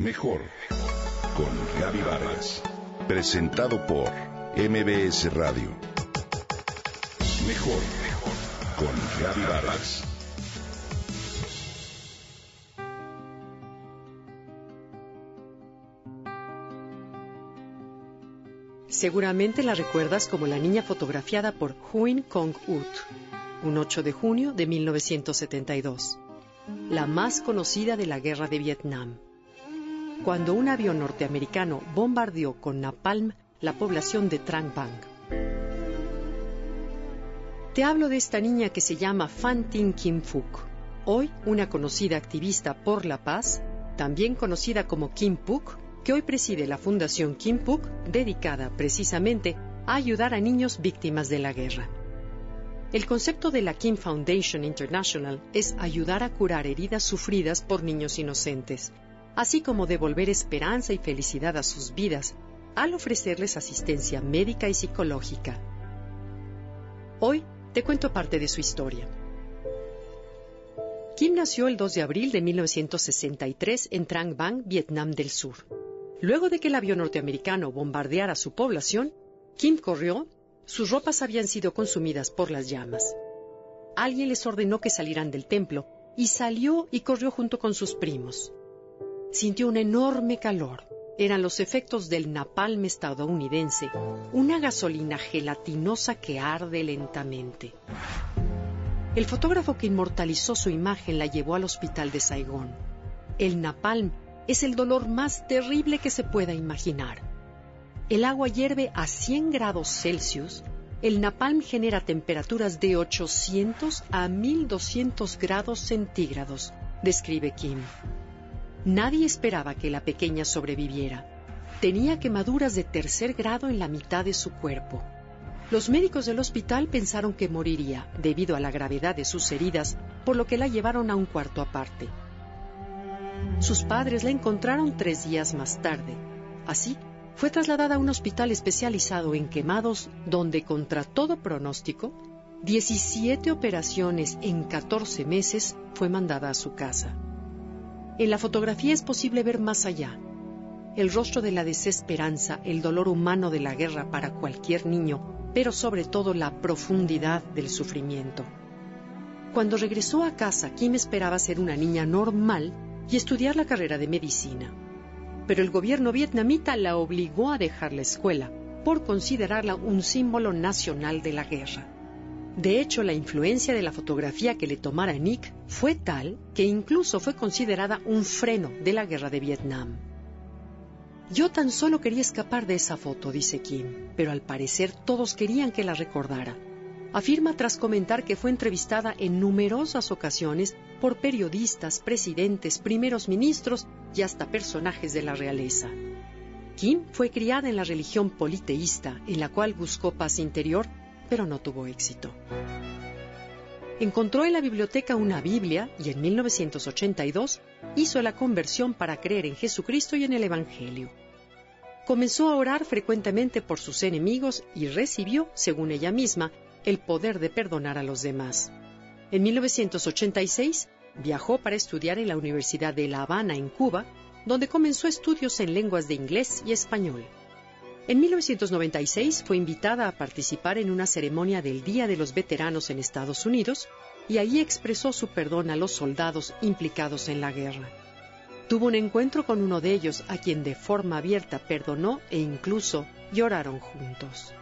Mejor con Gaby Vargas. Presentado por MBS Radio. Mejor con Gaby Vargas. Seguramente la recuerdas como la niña fotografiada por Huyn Kong-ut, un 8 de junio de 1972, la más conocida de la guerra de Vietnam. Cuando un avión norteamericano bombardeó con napalm la población de Trang Bang. Te hablo de esta niña que se llama Fan Tin Kim Phuc, hoy una conocida activista por la paz, también conocida como Kim Phuc, que hoy preside la Fundación Kim Phuc, dedicada precisamente a ayudar a niños víctimas de la guerra. El concepto de la Kim Foundation International es ayudar a curar heridas sufridas por niños inocentes, así como devolver esperanza y felicidad a sus vidas al ofrecerles asistencia médica y psicológica. Hoy te cuento parte de su historia. Kim nació el 2 de abril de 1963 en Trang Bang, Vietnam del Sur. Luego de que el avión norteamericano bombardeara su población, Kim corrió, sus ropas habían sido consumidas por las llamas. Alguien les ordenó que salieran del templo y salió y corrió junto con sus primos. Sintió un enorme calor. Eran los efectos del napalm estadounidense, una gasolina gelatinosa que arde lentamente. El fotógrafo que inmortalizó su imagen la llevó al hospital de Saigón. El napalm es el dolor más terrible que se pueda imaginar. El agua hierve a 100 grados Celsius, el napalm genera temperaturas de 800 a 1200 grados centígrados, describe Kim. Nadie esperaba que la pequeña sobreviviera. Tenía quemaduras de tercer grado en la mitad de su cuerpo. Los médicos del hospital pensaron que moriría debido a la gravedad de sus heridas, por lo que la llevaron a un cuarto aparte. Sus padres la encontraron tres días más tarde. Así, fue trasladada a un hospital especializado en quemados donde, contra todo pronóstico, 17 operaciones en 14 meses fue mandada a su casa. En la fotografía es posible ver más allá. El rostro de la desesperanza, el dolor humano de la guerra para cualquier niño, pero sobre todo la profundidad del sufrimiento. Cuando regresó a casa, Kim esperaba ser una niña normal y estudiar la carrera de medicina. Pero el gobierno vietnamita la obligó a dejar la escuela por considerarla un símbolo nacional de la guerra. De hecho, la influencia de la fotografía que le tomara Nick fue tal que incluso fue considerada un freno de la guerra de Vietnam. Yo tan solo quería escapar de esa foto, dice Kim, pero al parecer todos querían que la recordara afirma tras comentar que fue entrevistada en numerosas ocasiones por periodistas, presidentes, primeros ministros y hasta personajes de la realeza. Kim fue criada en la religión politeísta, en la cual buscó paz interior, pero no tuvo éxito. Encontró en la biblioteca una Biblia y en 1982 hizo la conversión para creer en Jesucristo y en el Evangelio. Comenzó a orar frecuentemente por sus enemigos y recibió, según ella misma, el poder de perdonar a los demás. En 1986 viajó para estudiar en la Universidad de La Habana, en Cuba, donde comenzó estudios en lenguas de inglés y español. En 1996 fue invitada a participar en una ceremonia del Día de los Veteranos en Estados Unidos y allí expresó su perdón a los soldados implicados en la guerra. Tuvo un encuentro con uno de ellos a quien de forma abierta perdonó e incluso lloraron juntos.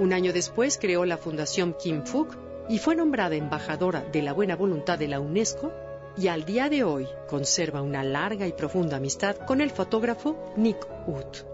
Un año después creó la Fundación Kim Phuc y fue nombrada embajadora de la buena voluntad de la UNESCO y al día de hoy conserva una larga y profunda amistad con el fotógrafo Nick Wood.